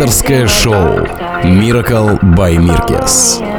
Авторское шоу Miracle by Mirkes.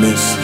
miss